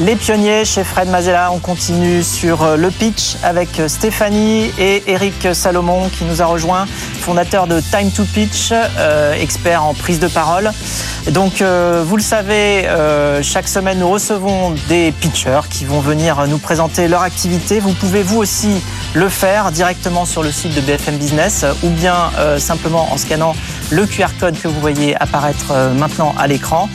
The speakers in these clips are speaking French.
Les pionniers chez Fred Mazzella, on continue sur euh, le pitch avec euh, Stéphanie et Eric Salomon qui nous a rejoint, fondateur de Time to Pitch, euh, expert en prise de parole. Donc, vous le savez, chaque semaine, nous recevons des pitchers qui vont venir nous présenter leur activité. Vous pouvez vous aussi le faire directement sur le site de BFM Business ou bien simplement en scannant le QR code que vous voyez apparaître maintenant à l'écran.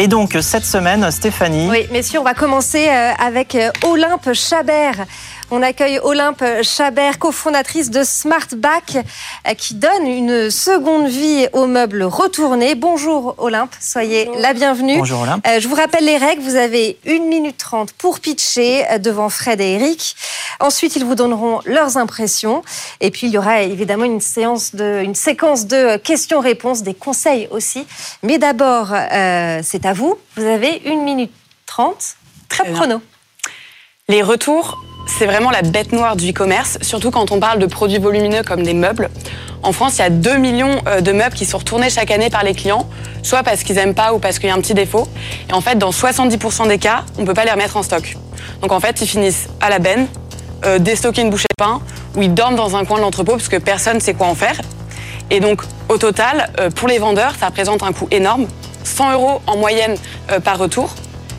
Et donc, cette semaine, Stéphanie. Oui, messieurs, on va commencer euh, avec euh, Olympe Chabert. On accueille Olympe Chabert, cofondatrice de Smartback, euh, qui donne une seconde vie aux meubles retournés. Bonjour Olympe, soyez la bienvenue. Bonjour Olympe. Je vous rappelle les règles. Vous avez 1 minute 30 pour pitcher devant Fred et Eric. Ensuite, ils vous donneront leurs impressions. Et puis, il y aura évidemment une, séance de, une séquence de questions-réponses, des conseils aussi. Mais d'abord, c'est à vous. Vous avez 1 minute 30 Très chrono. Les retours, c'est vraiment la bête noire du e-commerce, surtout quand on parle de produits volumineux comme des meubles. En France, il y a 2 millions euh, de meubles qui sont retournés chaque année par les clients, soit parce qu'ils n'aiment pas ou parce qu'il y a un petit défaut. Et en fait, dans 70% des cas, on ne peut pas les remettre en stock. Donc en fait, ils finissent à la benne, euh, déstocker une bouchée de pain, ou ils dorment dans un coin de l'entrepôt parce que personne ne sait quoi en faire. Et donc, au total, euh, pour les vendeurs, ça représente un coût énorme. 100 euros en moyenne par retour.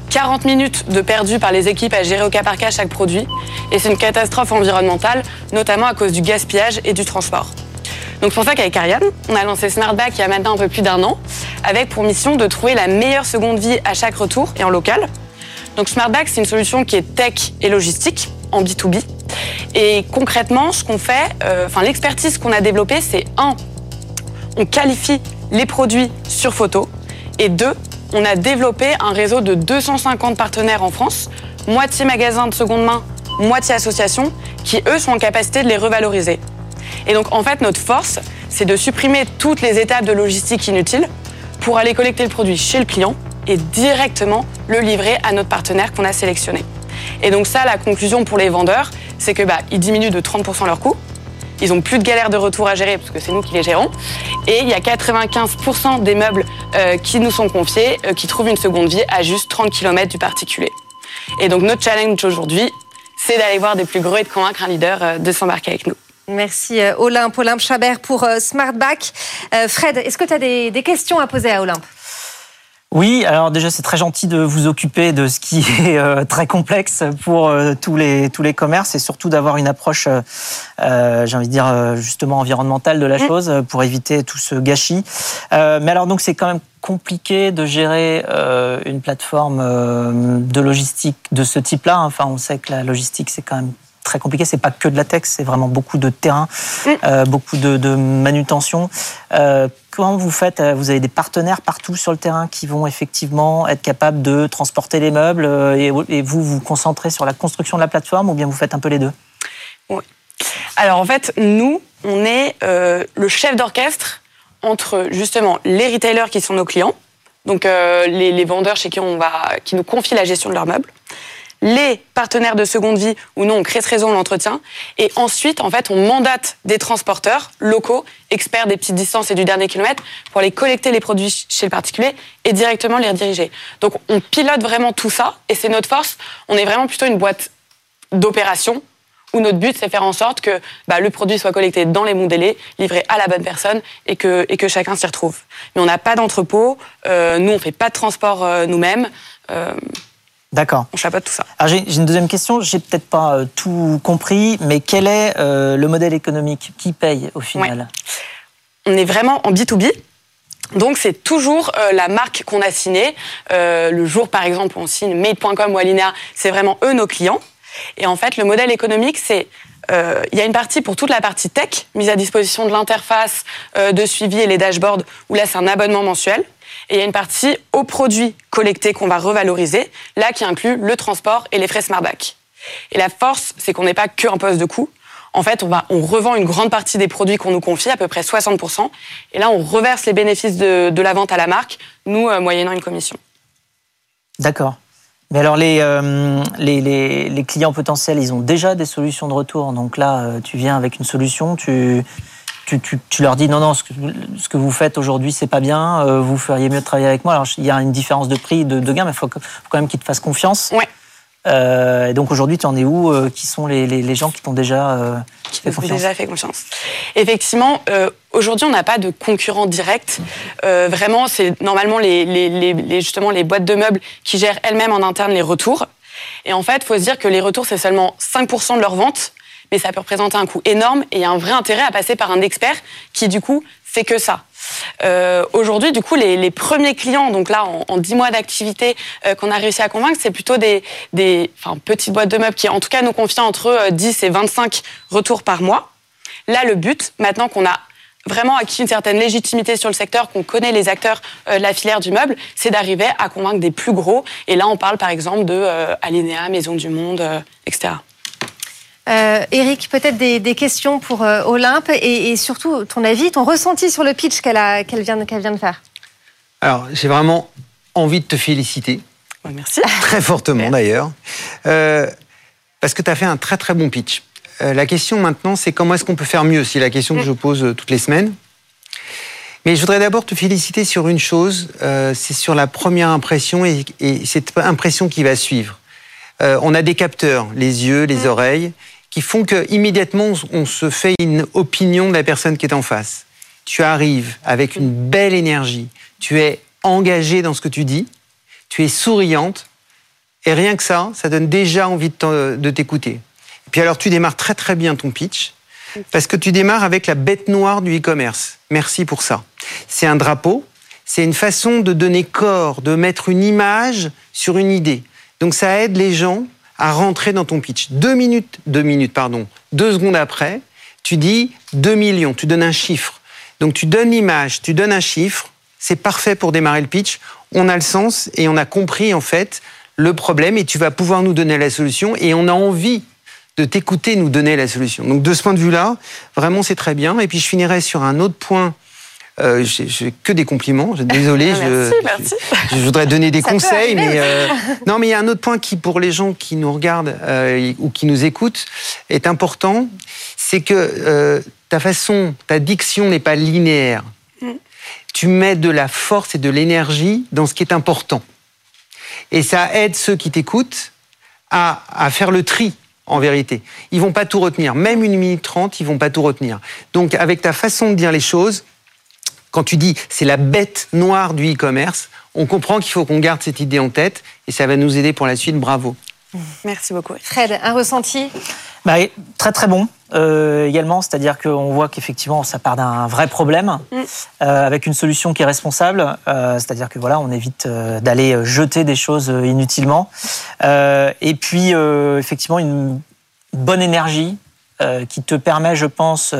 40 minutes de perdu par les équipes à gérer au cas par cas chaque produit. Et c'est une catastrophe environnementale, notamment à cause du gaspillage et du transport. Donc c'est pour ça qu'avec Ariane, on a lancé Smartback il y a maintenant un peu plus d'un an, avec pour mission de trouver la meilleure seconde vie à chaque retour et en local. Donc Smartback, c'est une solution qui est tech et logistique en B2B. Et concrètement, ce qu'on fait, euh, l'expertise qu'on a développée, c'est un, on qualifie les produits sur photo, et deux, on a développé un réseau de 250 partenaires en France, moitié magasins de seconde main, moitié associations, qui eux sont en capacité de les revaloriser. Et donc en fait, notre force, c'est de supprimer toutes les étapes de logistique inutiles pour aller collecter le produit chez le client et directement le livrer à notre partenaire qu'on a sélectionné. Et donc ça, la conclusion pour les vendeurs, c'est que bah, ils diminuent de 30% leur coût, ils ont plus de galères de retour à gérer parce que c'est nous qui les gérons. Et il y a 95% des meubles euh, qui nous sont confiés euh, qui trouvent une seconde vie à juste 30 km du particulier. Et donc notre challenge aujourd'hui, c'est d'aller voir des plus gros et de convaincre un leader euh, de s'embarquer avec nous. Merci Olympe, Olympe Chabert pour Smartback. Fred, est-ce que tu as des questions à poser à Olympe? Oui, alors déjà c'est très gentil de vous occuper de ce qui est euh, très complexe pour euh, tous les tous les commerces et surtout d'avoir une approche, euh, j'ai envie de dire justement environnementale de la mm. chose pour éviter tout ce gâchis. mais alors donc c'est quand même compliqué de gérer une plateforme de logistique de ce type-là. Enfin, on sait que la logistique c'est quand même très compliqué. C'est pas que de la tech, c'est vraiment beaucoup de terrain, mm. beaucoup de, de manutention. Comment vous faites euh, Vous avez des partenaires partout sur le terrain qui vont effectivement être capables de transporter les meubles euh, et vous vous concentrez sur la construction de la plateforme ou bien vous faites un peu les deux? Oui. Alors en fait, nous, on est euh, le chef d'orchestre entre justement les retailers qui sont nos clients, donc les, les, vendeurs chez qui on va, qui nous confient la gestion de leurs meubles, les partenaires de seconde vie ou non, on crée ce réseau, on l'entretient. Et ensuite, en fait, on mandate des transporteurs locaux, experts des petites distances et du dernier kilomètre, pour aller collecter les produits chez le particulier et directement les rediriger. Donc, on pilote vraiment tout ça et c'est notre force. On est vraiment plutôt une boîte d'opération où notre but, c'est faire en sorte que bah, le produit soit collecté dans les bons délais, livré à la bonne personne et que, et que chacun s'y retrouve. Mais on n'a pas d'entrepôt, euh, nous, on fait pas de transport euh, nous-mêmes. Euh, D'accord. On chapeaute tout ça. Alors j'ai une deuxième question. J'ai peut-être pas euh, tout compris, mais quel est euh, le modèle économique? Qui paye au final? On est vraiment en B2B. Donc c'est toujours euh, la marque qu'on a signée. le jour par exemple où on signe Made.com ou Alinea, c'est vraiment eux nos clients. Et en fait le modèle économique c'est il y a une partie pour toute la partie tech, mise à disposition de l'interface de suivi et les dashboards, où là c'est un abonnement mensuel. Et il y a une partie aux produits collectés qu'on va revaloriser, là qui inclut le transport et les frais Smartback. Et la force, c'est qu'on n'est pas que un poste de coût. En fait, on, va, on revend une grande partie des produits qu'on nous confie, à peu près 60%. Et là, on reverse les bénéfices de, la vente à la marque, nous, euh, moyennant une commission. D'accord. Mais alors, les, euh, les, les, clients potentiels, ils ont déjà des solutions de retour. Donc là, euh, tu viens avec une solution, tu, tu, leur dis non, non, ce que, vous faites aujourd'hui, c'est pas bien, euh, vous feriez mieux de travailler avec moi. Alors, il y a une différence de prix, de, gain, mais il faut, quand même qu'ils te fassent confiance. Ouais. Euh, et donc aujourd'hui, tu en es où euh, Qui sont les, gens qui t'ont déjà fait confiance déjà fait confiance Effectivement, aujourd'hui, on n'a pas de concurrent direct. vraiment, c'est normalement les, justement les boîtes de meubles qui gèrent elles-mêmes en interne les retours. Et en fait, il faut se dire que les retours, c'est seulement 5% de leur vente mais ça peut représenter un coût énorme et un vrai intérêt à passer par un expert qui, du coup, fait que ça. Euh, Aujourd'hui, du coup, les, les, premiers clients, donc là, en, en 10 mois d'activité euh, qu'on a réussi à convaincre, c'est plutôt des, des enfin, petites boîtes de meubles qui, en tout cas, nous confient entre 10 euh, et 25 retours par mois. Là, le but, maintenant qu'on a vraiment acquis une certaine légitimité sur le secteur, qu'on connaît les acteurs euh, de la filière du meuble, c'est d'arriver à convaincre des plus gros. Et là, on parle par exemple de euh, Alinea, Maison du Monde, etc. Euh, Eric, peut-être des, questions pour euh, Olympe et, surtout ton avis, ton ressenti sur le pitch qu'elle vient, vient, de faire. Alors, j'ai vraiment envie de te féliciter. Merci. Très fortement d'ailleurs. Euh, parce que tu as fait un très très bon pitch. la question maintenant, c'est comment est-ce qu'on peut faire mieux C'est la question que je pose toutes les semaines. Mais je voudrais d'abord te féliciter sur une chose, c'est sur la première impression et, et, cette impression qui va suivre. On a des capteurs, les yeux, les oreilles, qui font que immédiatement on se fait une opinion de la personne qui est en face. Tu arrives avec une belle énergie, tu es engagé dans ce que tu dis, tu es souriante, et rien que ça, ça donne déjà envie de t'écouter. Et puis alors tu démarres très très bien ton pitch, parce que tu démarres avec la bête noire du e-commerce. Merci pour ça. C'est un drapeau, c'est une façon de donner corps, de mettre une image sur une idée. Donc ça aide les gens à rentrer dans ton pitch. Deux minutes, deux minutes, pardon, deux secondes après, tu dis 2 millions, tu donnes un chiffre. Donc tu donnes l'image, tu donnes un chiffre, c'est parfait pour démarrer le pitch. On a le sens et on a compris en fait le problème et tu vas pouvoir nous donner la solution et on a envie de t'écouter nous donner la solution. Donc de ce point de vue-là, vraiment c'est très bien. Et puis je finirai sur un autre point euh, j'ai que des compliments. Désolé, ah, je, merci, Je, voudrais donner des conseils, mais euh, non, mais il y a un autre point qui, pour les gens qui nous regardent euh, ou qui nous écoutent, est important, c'est que ta façon, ta diction n'est pas linéaire. Mm. Tu mets de la force et de l'énergie dans ce qui est important, et ça aide ceux qui t'écoutent à, à faire le tri en vérité. Ils vont pas tout retenir. Même une minute trente, ils vont pas tout retenir. Donc, avec ta façon de dire les choses, quand tu dis c'est la bête noire du e-commerce, on comprend qu'il faut qu'on garde cette idée en tête et ça va nous aider pour la suite. Bravo. Merci beaucoup. Fred, un ressenti? Bah, Très très bon euh, également, c'est-à-dire qu'on voit qu'effectivement ça part d'un vrai problème mm. euh, avec une solution qui est responsable, euh, c'est-à-dire que voilà, on évite d'aller jeter des choses inutilement. et puis effectivement une bonne énergie qui te permet, je pense,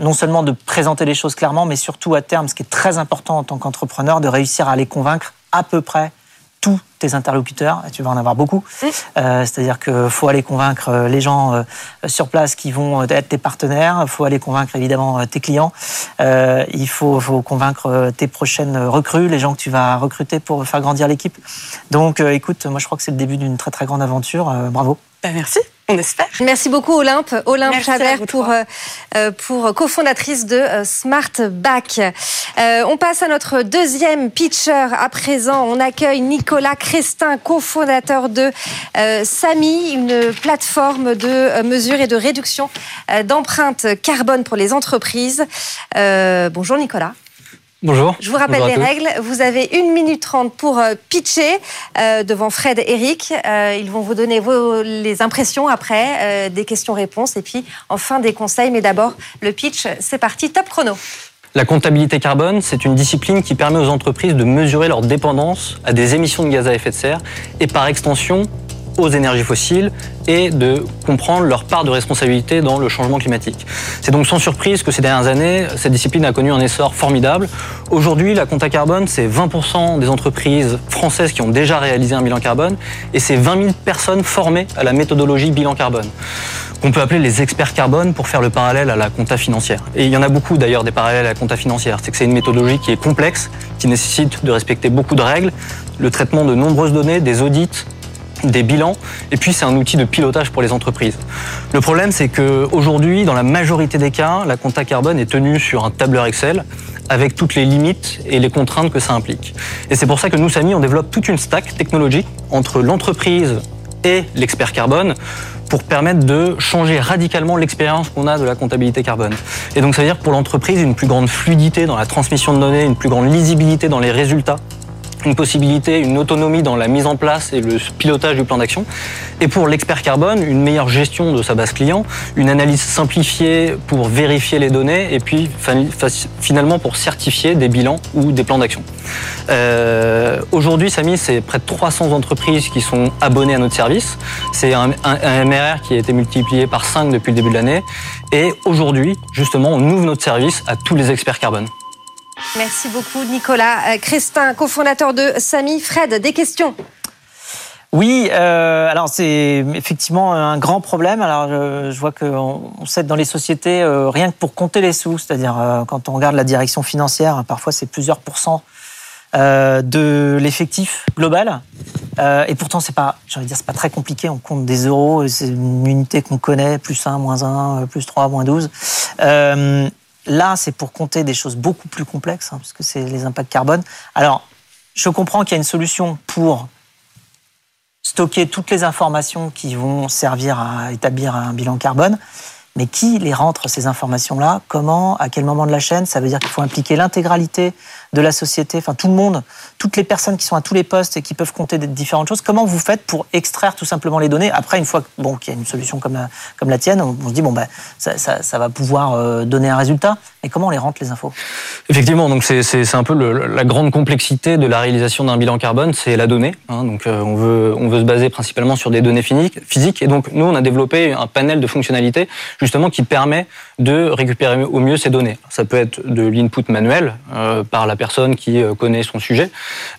non seulement de présenter les choses clairement, mais surtout à terme, ce qui est très important en tant qu'entrepreneur, de réussir à les convaincre à peu près tous tes interlocuteurs, et tu vas en avoir beaucoup. Euh, c'est-à-dire qu'il faut aller convaincre euh, les gens euh, sur place qui vont être tes partenaires, il faut aller convaincre évidemment tes clients, il faut, faut, convaincre tes prochaines recrues, les gens que tu vas recruter pour faire grandir l'équipe. Donc écoute, moi je crois que c'est le début d'une très très grande aventure. bravo. Ben, merci. On espère. Merci beaucoup Olympe, Olympe Chavert pour, euh, euh, pour cofondatrice de euh, Smart Back. on passe à notre deuxième pitcher à présent. On accueille Nicolas Crestin, cofondateur de Sami, une plateforme de mesure et de réduction d'empreintes carbone pour les entreprises. bonjour Nicolas. Bonjour. Je vous rappelle les règles. Vous avez une minute trente pour euh, pitcher euh, devant Fred et Eric. Euh, ils vont vous donner vos, les impressions après, des questions-réponses et puis enfin des conseils. Mais d'abord, le pitch, c'est parti, top chrono. La comptabilité carbone, c'est une discipline qui permet aux entreprises de mesurer leur dépendance à des émissions de gaz à effet de serre et par extension aux énergies fossiles et de comprendre leur part de responsabilité dans le changement climatique. C'est donc sans surprise que ces dernières années, cette discipline a connu un essor formidable. Aujourd'hui, la compta carbone, c'est 20% des entreprises françaises qui ont déjà réalisé un bilan carbone et c'est 20 000 personnes formées à la méthodologie bilan carbone qu'on peut appeler les experts carbone pour faire le parallèle à la compta financière. Et il y en a beaucoup d'ailleurs des parallèles à la compta financière. C'est que c'est une méthodologie qui est complexe, qui nécessite de respecter beaucoup de règles, le traitement de nombreuses données, des audits, des bilans, et puis c'est un outil de pilotage pour les entreprises. Le problème, c'est qu'aujourd'hui, dans la majorité des cas, la compta carbone est tenue sur un tableur Excel avec toutes les limites et les contraintes que ça implique. Et c'est pour ça que nous, Samy, on développe toute une stack technologique entre l'entreprise et l'expert carbone pour permettre de changer radicalement l'expérience qu'on a de la comptabilité carbone. Et donc ça veut dire pour l'entreprise une plus grande fluidité dans la transmission de données, une plus grande lisibilité dans les résultats une possibilité, une autonomie dans la mise en place et le pilotage du plan d'action. Et pour l'expert carbone, une meilleure gestion de sa base client, une analyse simplifiée pour vérifier les données et puis finalement pour certifier des bilans ou des plans d'action. Euh, Aujourd'hui, Samy, c'est près de 300 entreprises qui sont abonnées à notre service. C'est un, MRR qui a été multiplié par 5 depuis le début de l'année. Et aujourd'hui, justement, on ouvre notre service à tous les experts carbone. Merci beaucoup, Nicolas. Euh, Christin, cofondateur de Samy. Fred, des questions? Oui, euh, alors c'est effectivement un grand problème. Alors je, vois qu'on on sait dans les sociétés euh, rien que pour compter les sous, c'est-à-dire euh, quand on regarde la direction financière, parfois c'est plusieurs pourcents de l'effectif global. et pourtant c'est pas, j'ai envie de dire, c'est pas très compliqué. On compte des euros, c'est une unité qu'on connaît, plus 1, moins 1, plus 3, moins 12. Là, c'est pour compter des choses beaucoup plus complexes, hein, puisque c'est les impacts carbone. Alors, je comprends qu'il y a une solution pour stocker toutes les informations qui vont servir à établir un bilan carbone. Mais qui les rentre ces informations-là? Comment À quel moment de la chaîne? Ça veut dire qu'il faut impliquer l'intégralité de la société, enfin tout le monde, toutes les personnes qui sont à tous les postes et qui peuvent compter différentes choses. Comment vous faites pour extraire tout simplement les données? Après, une fois bon, qu'il y a une solution comme la, comme la tienne, on, se dit bon ben ça, ça, va pouvoir euh, donner un résultat. Mais comment on les rentre les infos? Effectivement, donc c'est un peu la grande complexité de la réalisation d'un bilan carbone, c'est la donnée. Hein, donc euh, on veut on veut se baser principalement sur des données physiques. Et donc nous on a développé un panel de fonctionnalités justement qui permet de récupérer au mieux ces données. Ça peut être de l'input manuel euh, par la personne qui euh, connaît son sujet.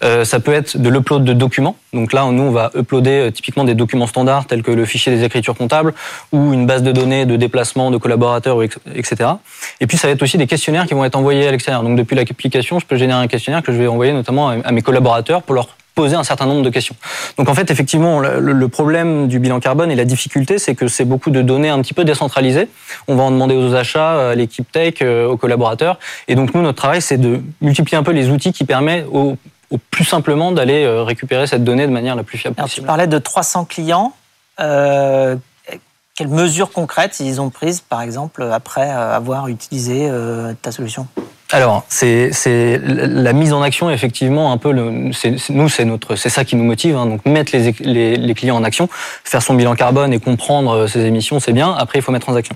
Euh, ça peut être de l'upload de documents. Donc là, nous, on va uploader typiquement des documents standards tels que le fichier des écritures comptables ou une base de données de déplacement de collaborateurs, etc. Et puis, ça va être aussi des questionnaires qui vont être envoyés à l'extérieur. Donc depuis l'application, je peux générer un questionnaire que je vais envoyer notamment à mes collaborateurs pour leur poser un certain nombre de questions. Donc en fait, effectivement, le, problème du bilan carbone et la difficulté, c'est que c'est beaucoup de données un petit peu décentralisées. On va en demander aux achats, à l'équipe tech, euh, aux collaborateurs. Et donc nous, notre travail, c'est de multiplier un peu les outils qui permettent au, plus simplement d'aller euh, récupérer cette donnée de manière la plus fiable possible. Tu parlais de 300 clients. Euh, quelles mesures concrètes ils ont prises, par exemple, après avoir utilisé ta solution? Alors, c'est la mise en action, effectivement, un peu. Le, nous, c'est notre, c'est ça qui nous motive. Hein, donc, mettre les, les, clients en action, faire son bilan carbone et comprendre euh, ses émissions, c'est bien. Après, il faut mettre en action.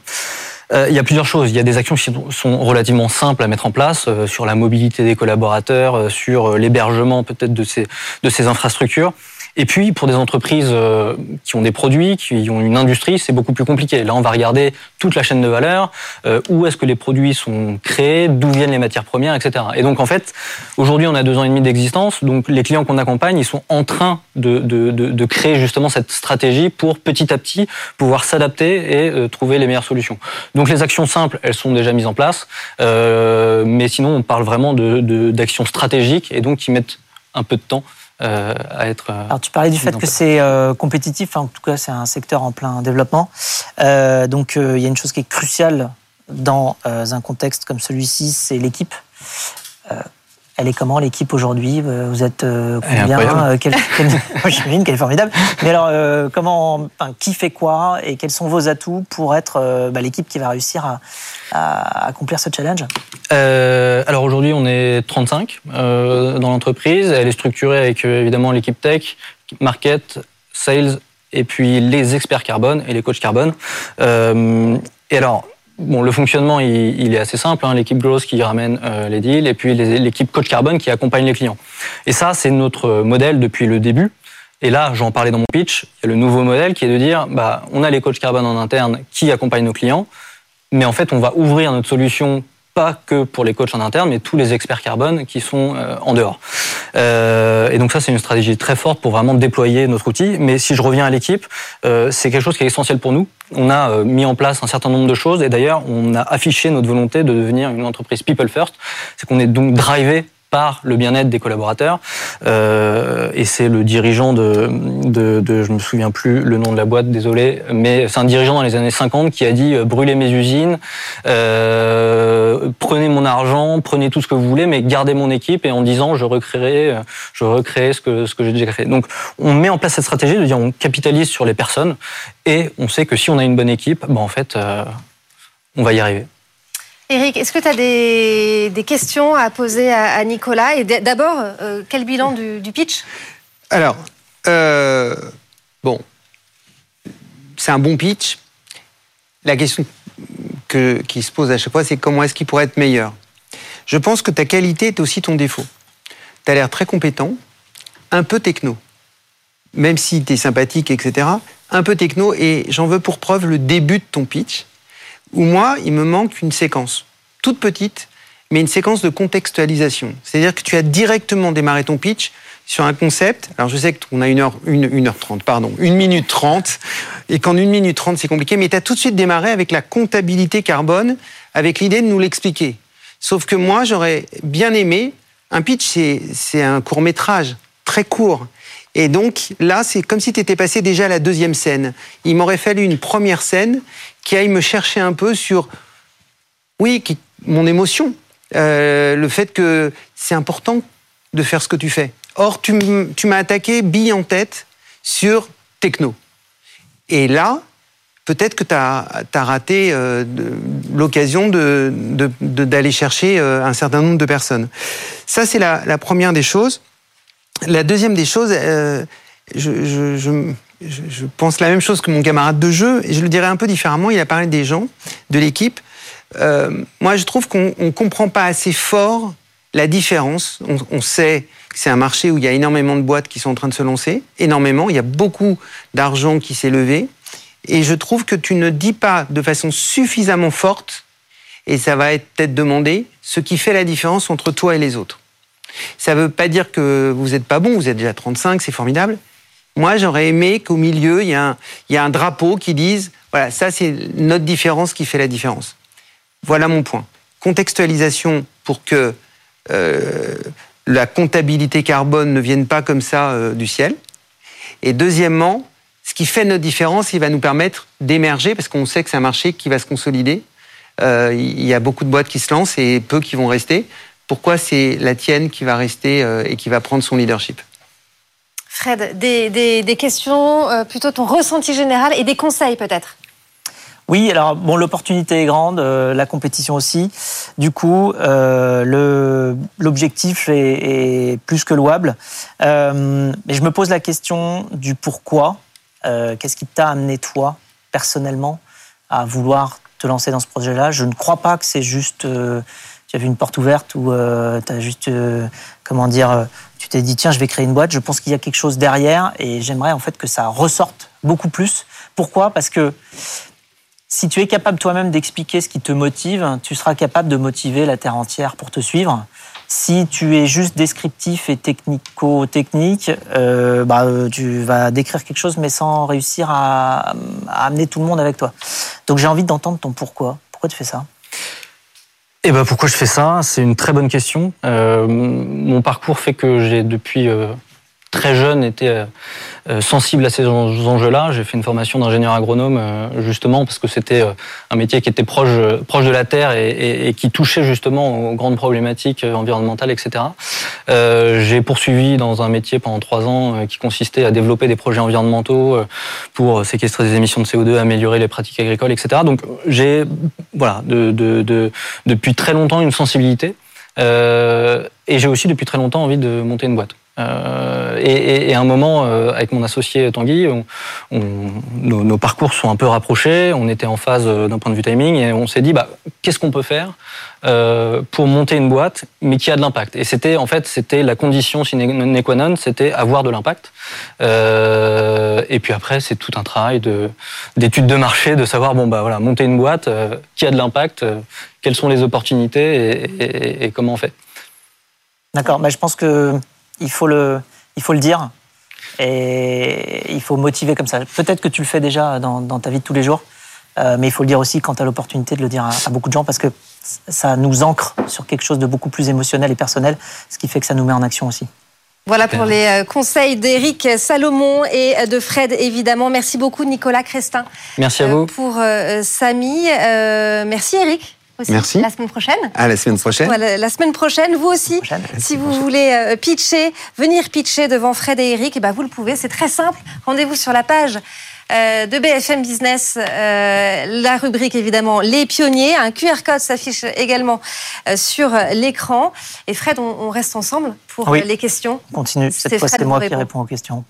Euh, il y a plusieurs choses. Il y a des actions qui sont relativement simples à mettre en place euh, sur la mobilité des collaborateurs, sur l'hébergement peut-être de ces, de ces infrastructures. Et puis, pour des entreprises euh, qui ont des produits, qui ont une industrie, c'est beaucoup plus compliqué. Là, on va regarder toute la chaîne de valeur, euh, où est-ce que les produits sont créés, d'où viennent les matières premières, etc. Et donc, en fait, aujourd'hui, on a deux ans et demi d'existence. Donc, les clients qu'on accompagne, ils sont en train de, de, de, de, créer justement cette stratégie pour petit à petit pouvoir s'adapter et euh, trouver les meilleures solutions. Donc, les actions simples, elles sont déjà mises en place. mais sinon, on parle vraiment d'actions stratégiques et donc qui mettent un peu de temps euh, à être. Euh, Alors tu parlais du fait que c'est euh, compétitif, en tout cas c'est un secteur en plein développement. donc il y a une chose qui est cruciale dans un contexte comme celui-ci, c'est l'équipe. Elle est comment l'équipe aujourd'hui Vous êtes combien quel, J'imagine qu'elle est formidable. Mais alors, comment, qui fait quoi et quels sont vos atouts pour être bah, l'équipe qui va réussir à, à accomplir ce challenge? Euh, Alors aujourd'hui, on est 35 euh, dans l'entreprise. Elle est structurée avec euh, évidemment l'équipe tech, market, sales et puis les experts carbone et les coachs carbone. Euh, et alors, bon, le fonctionnement, il, est assez simple. Hein, l'équipe growth qui ramène euh, les deals et puis l'équipe coach carbone qui accompagne les clients. Et ça, c'est notre modèle depuis le début. Et là, j'en parlais dans mon pitch, il y a le nouveau modèle qui est de dire, bah, on a les coachs carbone en interne qui accompagnent nos clients mais en fait, on va ouvrir notre solution pas que pour les coachs en interne, mais tous les experts carbone qui sont euh, en dehors. Euh, et donc ça, c'est une stratégie très forte pour vraiment déployer notre outil. Mais si je reviens à l'équipe, euh, c'est quelque chose qui est essentiel pour nous. On a mis en place un certain nombre de choses et d'ailleurs, on a affiché notre volonté de devenir une entreprise people first. C'est qu'on est donc drivé le bien-être des collaborateurs. Euh, et c'est le dirigeant de, de, de, je me souviens plus le nom de la boîte, désolé, mais c'est un dirigeant dans les années 50 qui a dit euh, brûlez mes usines, euh, prenez mon argent, prenez tout ce que vous voulez, mais gardez mon équipe et en disant je recréerai, je recréerai ce que j'ai déjà créé. Donc on met en place cette stratégie de dire on capitalise sur les personnes et on sait que si on a une bonne équipe, ben en fait on va y arriver. Eric, est-ce que tu as des, questions à poser à, Nicolas? D'abord, euh, quel bilan du, pitch? Alors, euh, bon, c'est un bon pitch. La question que, qui se pose à chaque fois, c'est comment est-ce qu'il pourrait être meilleur? Je pense que ta qualité est aussi ton défaut. Tu as l'air très compétent, un peu techno. Même si tu es sympathique, etc., un peu techno. Et j'en veux pour preuve le début de ton pitch où moi, il me manque une séquence, toute petite, mais une séquence de contextualisation. C'est-à-dire que tu as directement démarré ton pitch sur un concept. Alors je sais qu'on a une heure, une, une heure trente, pardon, une minute trente, et qu'en une minute trente c'est compliqué, mais tu as tout de suite démarré avec la comptabilité carbone, avec l'idée de nous l'expliquer. Sauf que moi, j'aurais bien aimé, un pitch, c'est un court métrage, très court. Et donc là, c'est comme si tu étais passé déjà à la deuxième scène. Il m'aurait fallu une première scène qui aille me chercher un peu sur, oui, mon émotion, euh, le fait que c'est important de faire ce que tu fais. Or, tu m'as attaqué bille en tête sur techno. Et là, peut-être que tu as, raté euh, l'occasion d'aller de, chercher euh, un certain nombre de personnes. Ça, c'est la, première des choses. La deuxième des choses, euh, je, pense la même chose que mon camarade de jeu, et je le dirais un peu différemment. Il a parlé des gens, de l'équipe. Euh, moi, je trouve qu'on ne comprend pas assez fort la différence. On, on sait que c'est un marché où il y a énormément de boîtes qui sont en train de se lancer, énormément. Il y a beaucoup d'argent qui s'est levé. Et je trouve que tu ne dis pas de façon suffisamment forte, et ça va être peut-être demandé, ce qui fait la différence entre toi et les autres. Ça ne veut pas dire que vous n'êtes pas bon, vous êtes déjà 35, c'est formidable. Moi, j'aurais aimé qu'au milieu, il y, a un, drapeau qui dise, voilà, ça c'est notre différence qui fait la différence. Voilà mon point. Contextualisation pour que euh, la comptabilité carbone ne vienne pas comme ça euh, du ciel. Et deuxièmement, ce qui fait notre différence, il va nous permettre d'émerger, parce qu'on sait que c'est un marché qui va se consolider. Euh, il y a beaucoup de boîtes qui se lancent et peu qui vont rester. Pourquoi c'est la tienne qui va rester euh, et qui va prendre son leadership? Fred, des, des, des questions, euh, plutôt ton ressenti général et des conseils peut-être? Oui, alors bon, l'opportunité est grande, euh, la compétition aussi. Du coup, euh, l'objectif est, est, plus que louable. Euh, mais je me pose la question du pourquoi. Euh, Qu'est-ce qui t'a amené toi personnellement à vouloir te lancer dans ce projet-là? Je ne crois pas que c'est juste euh, tu as vu une porte ouverte ou tu as juste comment dire tu t'es dit tiens je vais créer une boîte. Je pense qu'il y a quelque chose derrière et j'aimerais en fait que ça ressorte beaucoup plus. Pourquoi? Parce que si tu es capable toi-même d'expliquer ce qui te motive, tu seras capable de motiver la terre entière pour te suivre. Si tu es juste descriptif et technico-technique, euh, bah, tu vas décrire quelque chose mais sans réussir à amener tout le monde avec toi. Donc j'ai envie d'entendre ton pourquoi. Pourquoi tu fais ça? Eh ben pourquoi je fais ça? C'est une très bonne question. Euh, mon parcours fait que j'ai depuis euh, très jeune été euh, sensible à ces enjeux-là. J'ai fait une formation d'ingénieur agronome euh, justement parce que c'était euh, un métier qui était proche, proche de la terre et, qui touchait justement aux grandes problématiques environnementales, etc. Euh, j'ai poursuivi dans un métier pendant trois ans qui consistait à développer des projets environnementaux pour séquestrer des émissions de CO2, améliorer les pratiques agricoles, etc. Donc j'ai voilà de, de, de, depuis très longtemps une sensibilité. Euh, et j'ai aussi depuis très longtemps envie de monter une boîte. Euh, et, à un moment, euh, avec mon associé Tanguy, nos, parcours sont un peu rapprochés. On était en phase euh, d'un point de vue timing et on s'est dit, bah, qu'est-ce qu'on peut faire pour monter une boîte, mais qui a de l'impact? Et c'était, en fait, c'était la condition sine qua non, c'était avoir de l'impact. Et puis après, c'est tout un travail de d'études de marché, de savoir, bon bah voilà, monter une boîte qui a de l'impact, quelles sont les opportunités et, et, comment on fait. D'accord, bah, je pense que il faut le, il faut le dire et il faut motiver comme ça. Peut-être que tu le fais déjà dans, dans ta vie de tous les jours, euh, mais il faut le dire aussi quand tu as l'opportunité de le dire à, à, beaucoup de gens parce que ça nous ancre sur quelque chose de beaucoup plus émotionnel et personnel, ce qui fait que ça nous met en action aussi. Voilà pour les euh, conseils d'Éric Salomon et de Fred, évidemment. Merci beaucoup, Nicolas Crestin. Merci à euh, vous. Pour euh, Samy. Euh, merci, Eric. Aussi. Merci. La semaine prochaine. À la semaine prochaine. La semaine prochaine, vous aussi, Prochaine. si vous voulez euh, pitcher, venir pitcher devant Fred et Eric, eh ben vous le pouvez, c'est très simple. Rendez-vous sur la page euh, de BFM Business, euh, la rubrique évidemment Les Pionniers. Un QR code s'affiche également euh, sur l'écran. Et Fred, on, on reste ensemble pour Oui. les questions. On continue. C'est Cette fois, Fred c'est moi qui répond. réponds aux questions.